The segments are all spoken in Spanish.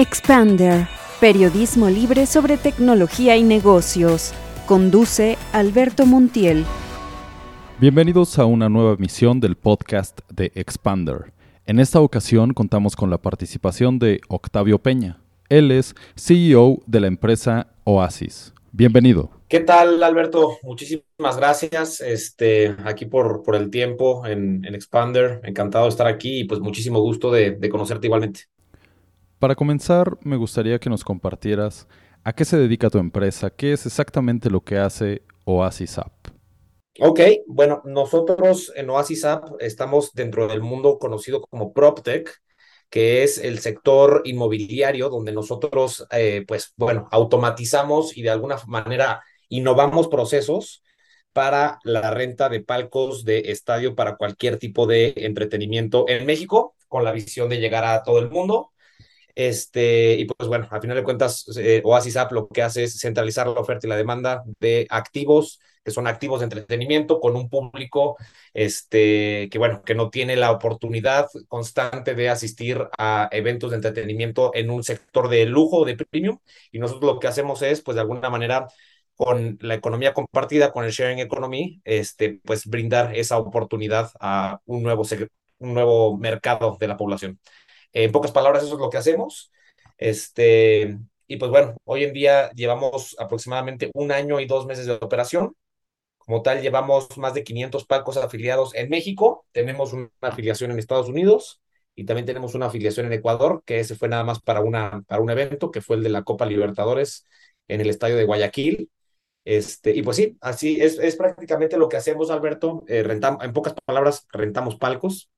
Expander, periodismo libre sobre tecnología y negocios. Conduce Alberto Montiel. Bienvenidos a una nueva emisión del podcast de Expander. En esta ocasión contamos con la participación de Octavio Peña. Él es CEO de la empresa Oasis. Bienvenido. ¿Qué tal, Alberto? Muchísimas gracias este, aquí por, por el tiempo en, Expander. Encantado de estar aquí y pues muchísimo gusto de, de conocerte igualmente. Para comenzar, me gustaría que nos compartieras a qué se dedica tu empresa, qué es exactamente lo que hace Oasis App. Ok, bueno, nosotros en Oasis App estamos dentro del mundo conocido como PropTech, que es el sector inmobiliario donde nosotros, eh, pues bueno, automatizamos y de alguna manera innovamos procesos para la renta de palcos de estadio para cualquier tipo de entretenimiento en México, con la visión de llegar a todo el mundo. Este, y pues bueno, al final de cuentas, eh, Oasis App lo que hace es centralizar la oferta y la demanda de activos, que son activos de entretenimiento, con un público este, que, bueno, que no tiene la oportunidad constante de asistir a eventos de entretenimiento en un sector de lujo, de premium. Y nosotros lo que hacemos es, pues de alguna manera, con la economía compartida, con el sharing economy, este, pues brindar esa oportunidad a un nuevo, un nuevo mercado de la población. En pocas palabras, eso es lo que hacemos. Este, y pues bueno, hoy en día llevamos aproximadamente un año y dos meses de operación. Como tal, llevamos más de 500 palcos afiliados en México. Tenemos una afiliación en Estados Unidos y también tenemos una afiliación en Ecuador, que ese fue nada más para, una, para un evento, que fue el de la Copa Libertadores en el estadio de Guayaquil. Este, y pues sí, así es, es prácticamente lo que hacemos, Alberto. Eh, en pocas palabras, rentamos palcos.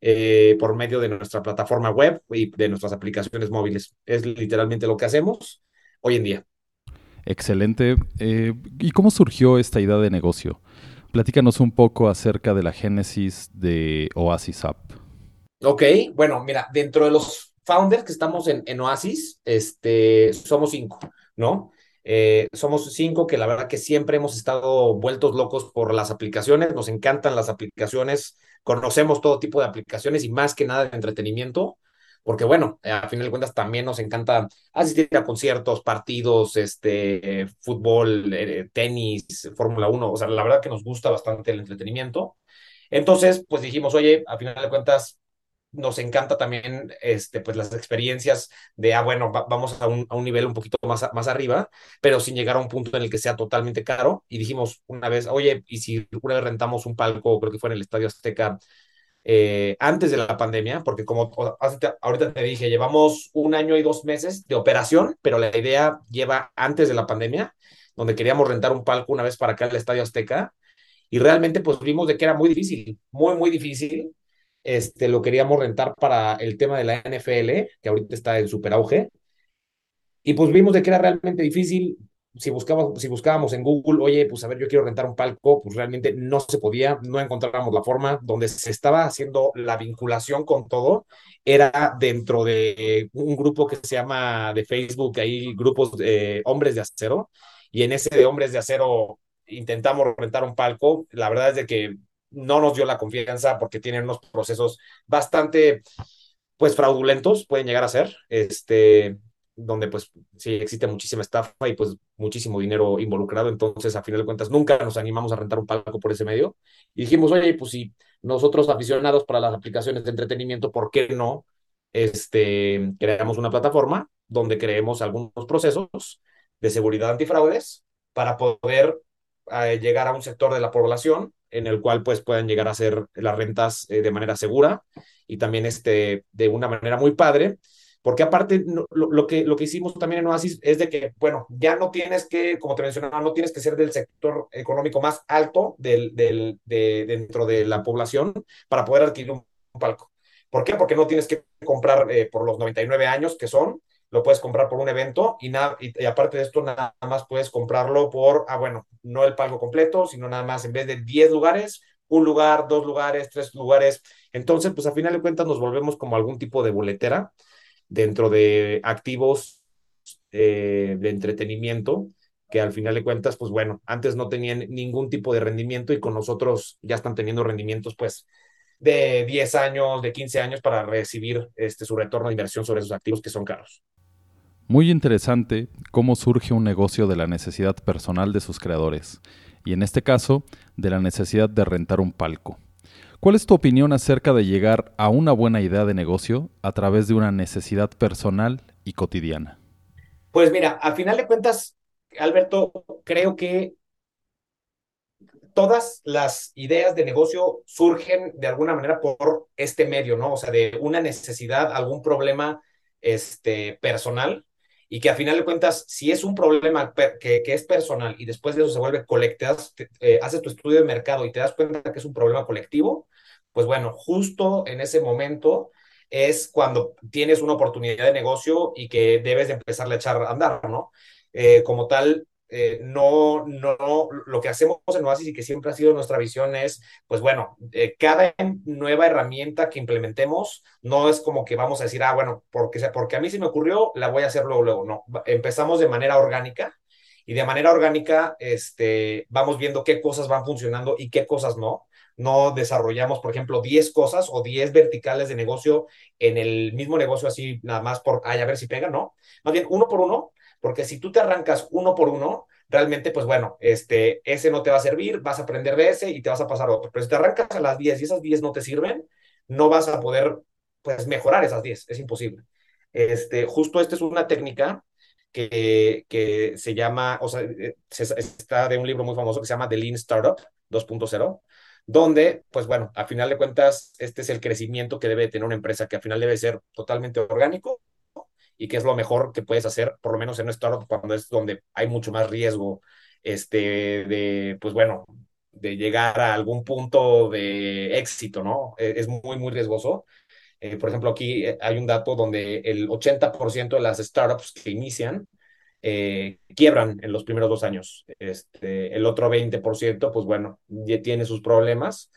Eh, por medio de nuestra plataforma web y de nuestras aplicaciones móviles. Es literalmente lo que hacemos hoy en día. Excelente. Eh, ¿Y cómo surgió esta idea de negocio? Platícanos un poco acerca de la génesis de Oasis App. Ok, bueno, mira, dentro de los founders que estamos en, en Oasis, este, somos cinco, ¿no? Eh, somos cinco que la verdad que siempre hemos estado vueltos locos por las aplicaciones, nos encantan las aplicaciones, conocemos todo tipo de aplicaciones y más que nada de entretenimiento, porque bueno, a final de cuentas también nos encanta asistir a conciertos, partidos, este, fútbol, eh, tenis, Fórmula 1, o sea, la verdad que nos gusta bastante el entretenimiento. Entonces, pues dijimos, oye, a final de cuentas, nos encanta también este, pues las experiencias de, ah, bueno, vamos a un, a un, nivel un poquito más, más arriba, pero sin llegar a un punto en el que sea totalmente caro. Y dijimos una vez, oye, y si una vez rentamos un palco, creo que fue en el Estadio Azteca, eh, antes de la pandemia, porque como ahorita te dije, llevamos un año y dos meses de operación, pero la idea lleva antes de la pandemia, donde queríamos rentar un palco una vez para acá en el Estadio Azteca, y realmente pues vimos de que era muy difícil, muy, muy difícil, este, lo queríamos rentar para el tema de la NFL, que ahorita está en super auge. Y pues vimos de que era realmente difícil. Si buscábamos, si buscábamos en Google, oye, pues a ver, yo quiero rentar un palco, pues realmente no se podía, no encontrábamos la forma. Donde se estaba haciendo la vinculación con todo era dentro de un grupo que se llama de Facebook, hay grupos de hombres de acero, y en ese de hombres de acero intentamos rentar un palco. La verdad es de que no nos dio la confianza porque tienen unos procesos bastante, pues, fraudulentos, pueden llegar a ser, este, donde pues sí existe muchísima estafa y pues muchísimo dinero involucrado, entonces a final de cuentas nunca nos animamos a rentar un palco por ese medio. Y dijimos, oye, pues si nosotros aficionados para las aplicaciones de entretenimiento, ¿por qué no este, creamos una plataforma donde creemos algunos procesos de seguridad antifraudes para poder eh, llegar a un sector de la población en el cual pues puedan llegar a hacer las rentas eh, de manera segura y también este, de una manera muy padre, porque aparte lo, que, lo que hicimos también en Oasis es de que, bueno, ya no tienes que, como te mencionaba, no tienes que ser del sector económico más alto del, del, de, dentro de la población para poder adquirir un, palco. ¿Por qué? Porque no tienes que comprar eh, por los 99 años que son, lo puedes comprar por un evento y, nada, y, aparte de esto nada más puedes comprarlo por, ah, bueno, no el pago completo, sino nada más en vez de 10 lugares, un lugar, dos lugares, tres lugares. Entonces, pues a final de cuentas nos volvemos como algún tipo de boletera dentro de activos eh, de entretenimiento que al final de cuentas, pues bueno, antes no tenían ningún tipo de rendimiento y con nosotros ya están teniendo rendimientos, pues, de 10 años, de 15 años para recibir este, su retorno de inversión sobre esos activos que son caros. Muy interesante cómo surge un negocio de la necesidad personal de sus creadores, y en este caso, de la necesidad de rentar un palco. ¿Cuál es tu opinión acerca de llegar a una buena idea de negocio a través de una necesidad personal y cotidiana? Pues mira, al final de cuentas, Alberto, creo que todas las ideas de negocio surgen de alguna manera por este medio, ¿no? O sea, de una necesidad, algún problema este, personal y que a final de cuentas, si es un problema que, que, es personal y después de eso se vuelve colectivo, eh, haces tu estudio de mercado y te das cuenta que es un problema colectivo, pues bueno, justo en ese momento es cuando tienes una oportunidad de negocio y que debes de empezar a echar a andar, ¿no? Eh, como tal, eh, no, no, lo que hacemos en Oasis y que siempre ha sido nuestra visión es, pues bueno, eh, cada nueva herramienta que implementemos no es como que vamos a decir, ah, bueno, porque, porque a mí se me ocurrió, la voy a hacer luego, luego, no. Empezamos de manera orgánica y de manera orgánica este, vamos viendo qué cosas van funcionando y qué cosas no. No desarrollamos, por ejemplo, 10 cosas o 10 verticales de negocio en el mismo negocio así, nada más por, ay, a ver si pega, no. Más bien, uno por uno, porque si tú te arrancas uno por uno, realmente, pues bueno, este, ese no te va a servir, vas a aprender de ese y te vas a pasar a otro. Pero si te arrancas a las 10 y esas 10 no te sirven, no vas a poder, pues, mejorar esas 10, es imposible. Este, justo esta es una técnica que, que se llama, o sea, eh, está de un libro muy famoso que se llama The Lean Startup 2.0, donde, pues bueno, a final de cuentas, este es el crecimiento que debe tener una empresa, que al final debe ser totalmente orgánico, y qué es lo mejor que puedes hacer, por lo menos en un startup, cuando es donde hay mucho más riesgo este, de, pues bueno, de llegar a algún punto de éxito, ¿no? E, es muy, muy riesgoso. Eh, por ejemplo, aquí eh, hay un dato donde el 80% de las startups que inician eh, quiebran en los primeros dos años. Este, el otro 20%, pues bueno, ya tiene sus problemas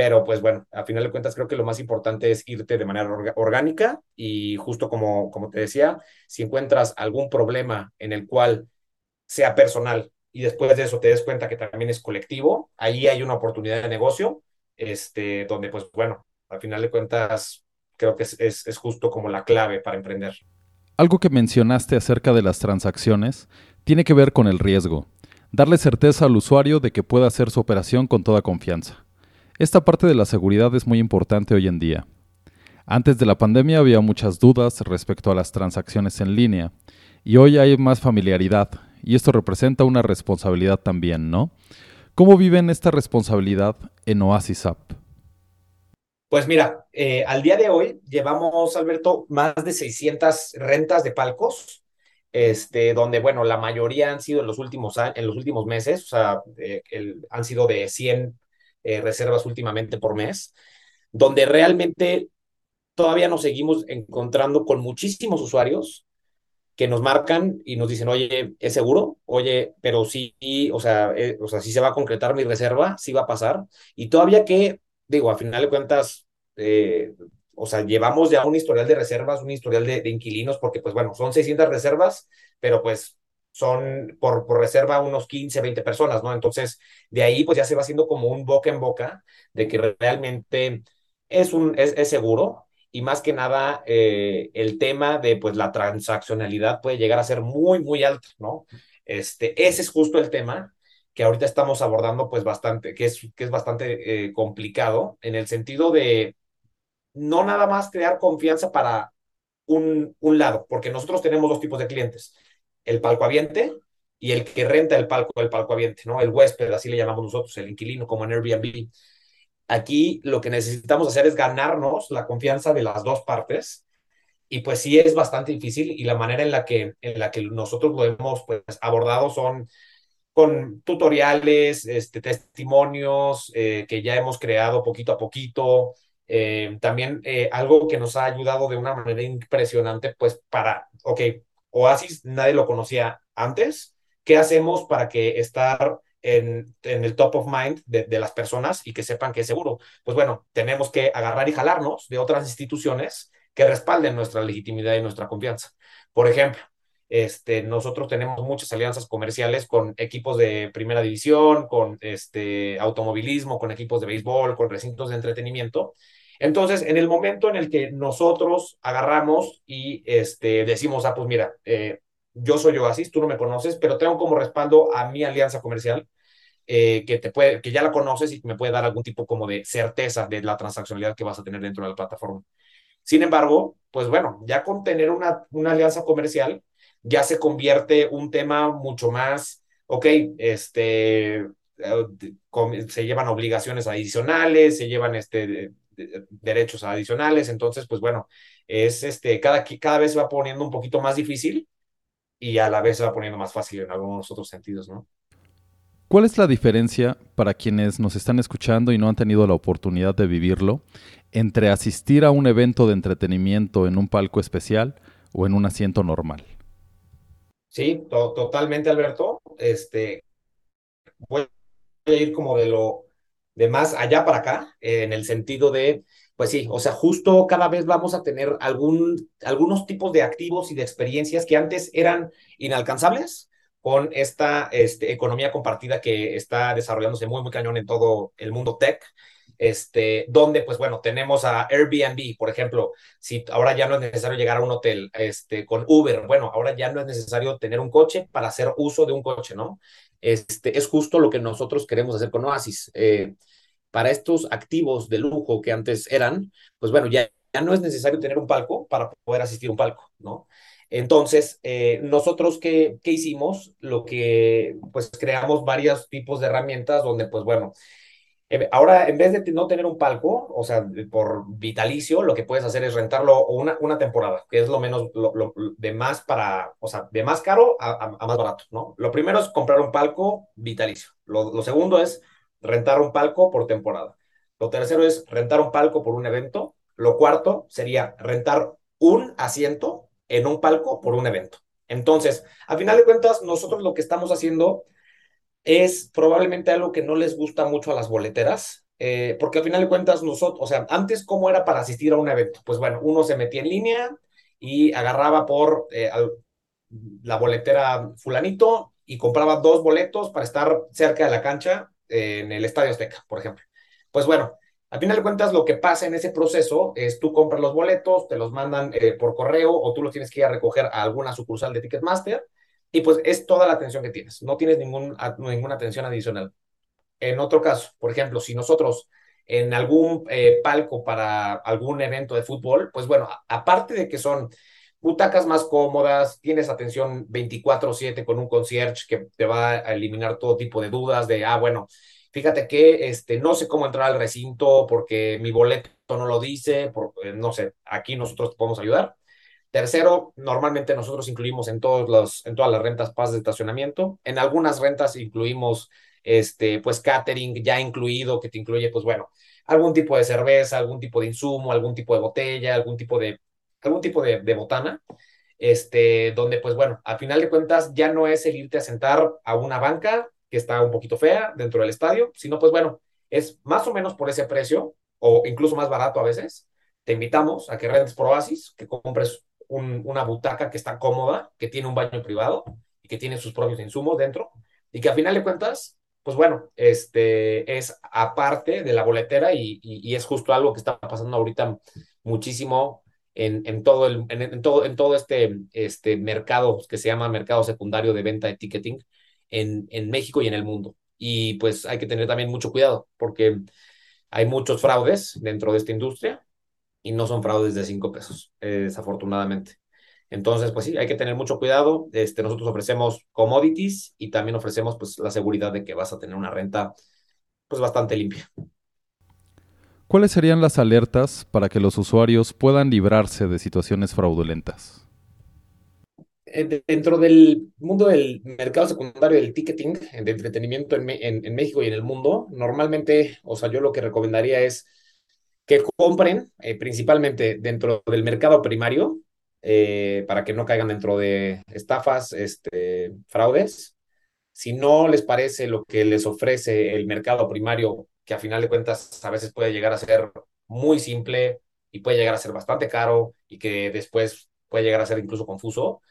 pero pues bueno, a final de cuentas creo que lo más importante es irte de manera orgánica y justo como, como te decía, si encuentras algún problema en el cual sea personal y después de eso te des cuenta que también es colectivo, ahí hay una oportunidad de negocio, este, donde pues bueno, al final de cuentas creo que es, es justo como la clave para emprender. Algo que mencionaste acerca de las transacciones tiene que ver con el riesgo, darle certeza al usuario de que pueda hacer su operación con toda confianza. Esta parte de la seguridad es muy importante hoy en día. Antes de la pandemia había muchas dudas respecto a las transacciones en línea y hoy hay más familiaridad y esto representa una responsabilidad también, ¿no? ¿Cómo viven esta responsabilidad en Oasis App? Pues mira, eh, al día de hoy llevamos, Alberto, más de 600 rentas de palcos, este, donde, bueno, la mayoría han sido en los últimos, en los últimos meses, o sea, eh, han sido de 100 eh, reservas últimamente por mes, donde realmente todavía nos seguimos encontrando con muchísimos usuarios que nos marcan y nos dicen, oye, ¿es seguro? Oye, pero sí, o sea, eh, o sea, sí se va a concretar mi reserva, sí va a pasar. Y todavía que, digo, a final de cuentas, eh, o sea, llevamos ya un historial de reservas, un historial de, de, inquilinos, porque pues bueno, son 600 reservas, pero pues son por, por reserva unos 15, 20 personas, ¿no? Entonces, de ahí pues ya se va haciendo como un boca en boca de que realmente es, un, es, seguro y más que nada eh, el tema de pues la transaccionalidad puede llegar a ser muy, muy alto, ¿no? Este, ese es justo el tema que ahorita estamos abordando pues bastante, que es, que es bastante eh, complicado en el sentido de no nada más crear confianza para un, un lado, porque nosotros tenemos dos tipos de clientes el palco aviente y el que renta el palco del palco aviente, ¿no? El huésped, así le llamamos nosotros, el inquilino, como en Airbnb. Aquí lo que necesitamos hacer es ganarnos la confianza de las dos partes y pues sí es bastante difícil y la manera en la que, en la que nosotros lo hemos pues, abordado son con tutoriales, este, testimonios eh, que ya hemos creado poquito a poquito. Eh, también eh, algo que nos ha ayudado de una manera impresionante, pues para, ok, Oasis nadie lo conocía antes. ¿Qué hacemos para que estar en, el top of mind de, de, las personas y que sepan que es seguro? Pues bueno, tenemos que agarrar y jalarnos de otras instituciones que respalden nuestra legitimidad y nuestra confianza. Por ejemplo, este, nosotros tenemos muchas alianzas comerciales con equipos de primera división, con este, automovilismo, con equipos de béisbol, con recintos de entretenimiento, Entonces, en el momento en el que nosotros agarramos y este, decimos, ah, pues mira, eh, yo soy Oasis, tú no me conoces, pero tengo como respaldo a mi alianza comercial, eh, que, te puede, que ya la conoces y me puede dar algún tipo como de certeza de la transaccionalidad que vas a tener dentro de la plataforma. Sin embargo, pues bueno, ya con tener una, una alianza comercial, ya se convierte un tema mucho más, ok, este, eh, se llevan obligaciones adicionales, se llevan este, derechos adicionales, entonces, pues bueno, es este, cada, cada vez se va poniendo un poquito más difícil y a la vez se va poniendo más fácil en algunos otros sentidos, ¿no? ¿Cuál es la diferencia para quienes nos están escuchando y no han tenido la oportunidad de vivirlo entre asistir a un evento de entretenimiento en un palco especial o en un asiento normal? Sí, totalmente, Alberto. Este, voy a ir como de lo de más allá para acá, en el sentido de, pues sí, o sea, justo cada vez vamos a tener algún, algunos tipos de activos y de experiencias que antes eran inalcanzables con esta este, economía compartida que está desarrollándose muy, muy cañón en todo el mundo tech, este, donde, pues bueno, tenemos a Airbnb, por ejemplo, si ahora ya no es necesario llegar a un hotel este, con Uber, bueno, ahora ya no es necesario tener un coche para hacer uso de un coche, ¿no? Este, es justo lo que nosotros queremos hacer con Oasis. Eh, para estos activos de lujo que antes eran, pues bueno, ya, ya no es necesario tener un palco para poder asistir a un palco, ¿no? Entonces, eh, nosotros, ¿qué, ¿qué, hicimos? Lo que, pues, creamos varios tipos de herramientas donde, pues, bueno, ahora, en vez de no tener un palco, o sea, por vitalicio, lo que puedes hacer es rentarlo una, una temporada, que es lo menos, lo, de más para, o sea, de más caro a, más barato, ¿no? Lo primero es comprar un palco vitalicio. Lo, lo segundo es rentar un palco por temporada. Lo tercero es rentar un palco por un evento. Lo cuarto sería rentar un asiento en un palco por un evento. Entonces, a final de cuentas, nosotros lo que estamos haciendo es probablemente algo que no les gusta mucho a las boleteras, eh, porque a final de cuentas nosotros, o sea, antes cómo era para asistir a un evento, pues bueno, uno se metía en línea y agarraba por eh, la boletera fulanito y compraba dos boletos para estar cerca de la cancha eh, en el Estadio Azteca, por ejemplo. Pues bueno, al final de cuentas, lo que pasa en ese proceso es tú compras los boletos, te los mandan por correo o tú los tienes que ir a recoger a alguna sucursal de Ticketmaster y pues es toda la atención que tienes, no tienes ningún, ninguna atención adicional. En otro caso, por ejemplo, si nosotros en algún eh, palco para algún evento de fútbol, pues bueno, aparte de que son butacas más cómodas, tienes atención 24/7 con un concierge que te va a eliminar todo tipo de dudas de, ah, bueno, fíjate que este, no sé cómo entrar al recinto porque mi boleto no lo dice, por, eh, no sé, aquí nosotros te podemos ayudar. Tercero, normalmente nosotros incluimos en, todos los, en todas las rentas pases de estacionamiento. En algunas rentas incluimos, este, pues, catering ya incluido, que te incluye, pues, bueno, algún tipo de cerveza, algún tipo de insumo, algún tipo de botella, algún tipo de, algún tipo de botana, este, donde, pues, bueno, al final de cuentas ya no es el irte a sentar a una banca que está un poquito fea dentro del estadio, sino pues bueno, es más o menos por ese precio o incluso más barato a veces. Te invitamos a que rentes por Oasis, que compres una butaca que está cómoda, que tiene un baño privado y que tiene sus propios insumos dentro y que a final de cuentas, pues bueno, este es aparte de la boletera y, y, es justo algo que está pasando ahorita muchísimo en, en todo, el, en, todo, en todo este, este mercado que se llama mercado secundario de venta de ticketing, en, en México y en el mundo. Y pues hay que tener también mucho cuidado porque hay muchos fraudes dentro de esta industria y no son fraudes de cinco pesos, desafortunadamente. Entonces, pues sí, hay que tener mucho cuidado. Este, nosotros ofrecemos commodities y también ofrecemos pues la seguridad de que vas a tener una renta pues bastante limpia. ¿Cuáles serían las alertas para que los usuarios puedan librarse de situaciones fraudulentas? Eh, dentro del mundo del mercado secundario del ticketing, de entretenimiento en, en, México y en el mundo, normalmente, o sea, yo lo que recomendaría es que compren eh, principalmente dentro del mercado primario eh, para que no caigan dentro de estafas, este, fraudes. Si no les parece lo que les ofrece el mercado primario, que a final de cuentas a veces puede llegar a ser muy simple y puede llegar a ser bastante caro y que después puede llegar a ser incluso confuso,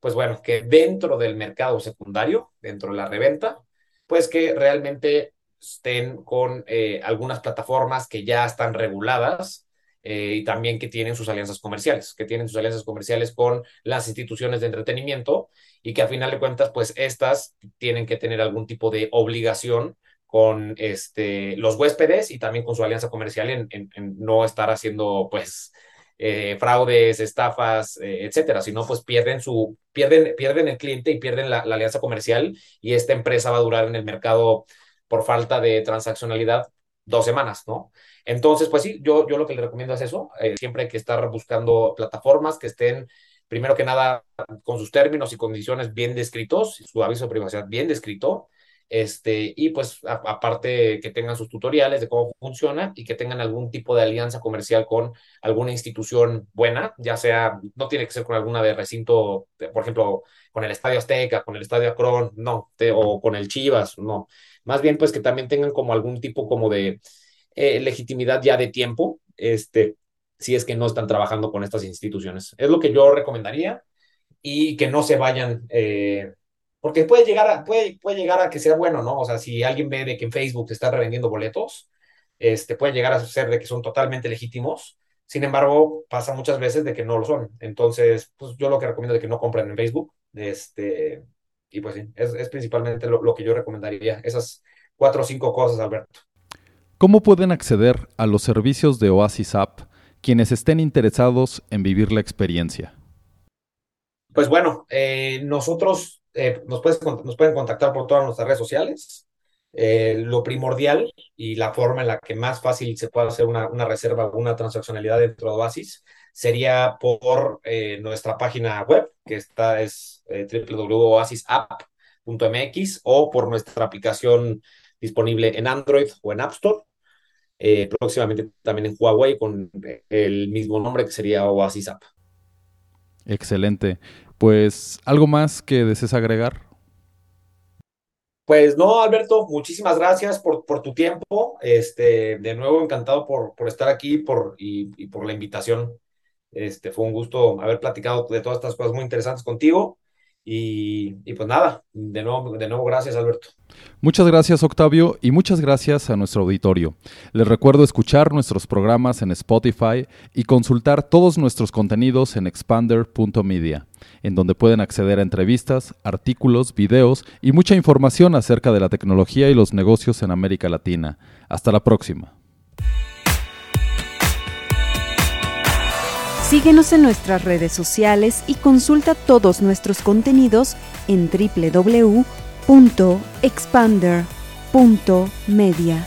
pues bueno, que dentro del mercado secundario, dentro de la reventa, pues que realmente estén con eh, algunas plataformas que ya están reguladas eh, y también que tienen sus alianzas comerciales, que tienen sus alianzas comerciales con las instituciones de entretenimiento y que a final de cuentas, pues estas tienen que tener algún tipo de obligación con este, los huéspedes y también con su alianza comercial en, no estar haciendo, pues, eh, fraudes, estafas, eh, etcétera, sino pues pierden su, pierden, pierden el cliente y pierden la, alianza comercial y esta empresa va a durar en el mercado por falta de transaccionalidad dos semanas, ¿no? Entonces, pues sí, yo, yo lo que le recomiendo es eso, eh, siempre hay que estar buscando plataformas que estén, primero que nada, con sus términos y condiciones bien descritos, su aviso de privacidad bien descrito, este, y pues aparte que tengan sus tutoriales de cómo funciona y que tengan algún tipo de alianza comercial con alguna institución buena, ya sea, no tiene que ser con alguna de recinto, por ejemplo, con el Estadio Azteca, con el Estadio Acron, no, o con el Chivas, no. Más bien pues que también tengan como algún tipo como de eh, legitimidad ya de tiempo, este, si es que no están trabajando con estas instituciones. Es lo que yo recomendaría y que no se vayan eh, porque puede llegar, a, puede, puede llegar a que sea bueno, ¿no? O sea, si alguien ve de que en Facebook se están revendiendo boletos, este, puede llegar a ser de que son totalmente legítimos. Sin embargo, pasa muchas veces de que no lo son. Entonces, pues yo lo que recomiendo es que no compren en Facebook. Este, y pues sí, es, es principalmente lo, lo que yo recomendaría. Esas cuatro o cinco cosas, Alberto. ¿Cómo pueden acceder a los servicios de Oasis App quienes estén interesados en vivir la experiencia? Pues bueno, eh, nosotros eh, nos, pueden contactar por todas nuestras redes sociales. Eh, lo primordial y la forma en la que más fácil se puede hacer una, reserva o una transaccionalidad dentro de Oasis sería por eh, nuestra página web, que está es www.oasisapp.mx o por nuestra aplicación disponible en Android o en App Store. próximamente también en Huawei con el mismo nombre que sería Oasis App. Excelente. Pues, ¿algo más que desees agregar? Pues no, Alberto, muchísimas gracias por, por tu tiempo. Este, de nuevo, encantado por, por estar aquí por, y, y, por la invitación. Este, fue un gusto haber platicado de todas estas cosas muy interesantes contigo. Y, pues nada, de nuevo, de nuevo gracias Alberto. Muchas gracias Octavio y muchas gracias a nuestro auditorio. Les recuerdo escuchar nuestros programas en Spotify y consultar todos nuestros contenidos en expander.media, en donde pueden acceder a entrevistas, artículos, videos y mucha información acerca de la tecnología y los negocios en América Latina. Hasta la próxima. Síguenos en nuestras redes sociales y consulta todos nuestros contenidos en www.expander.media.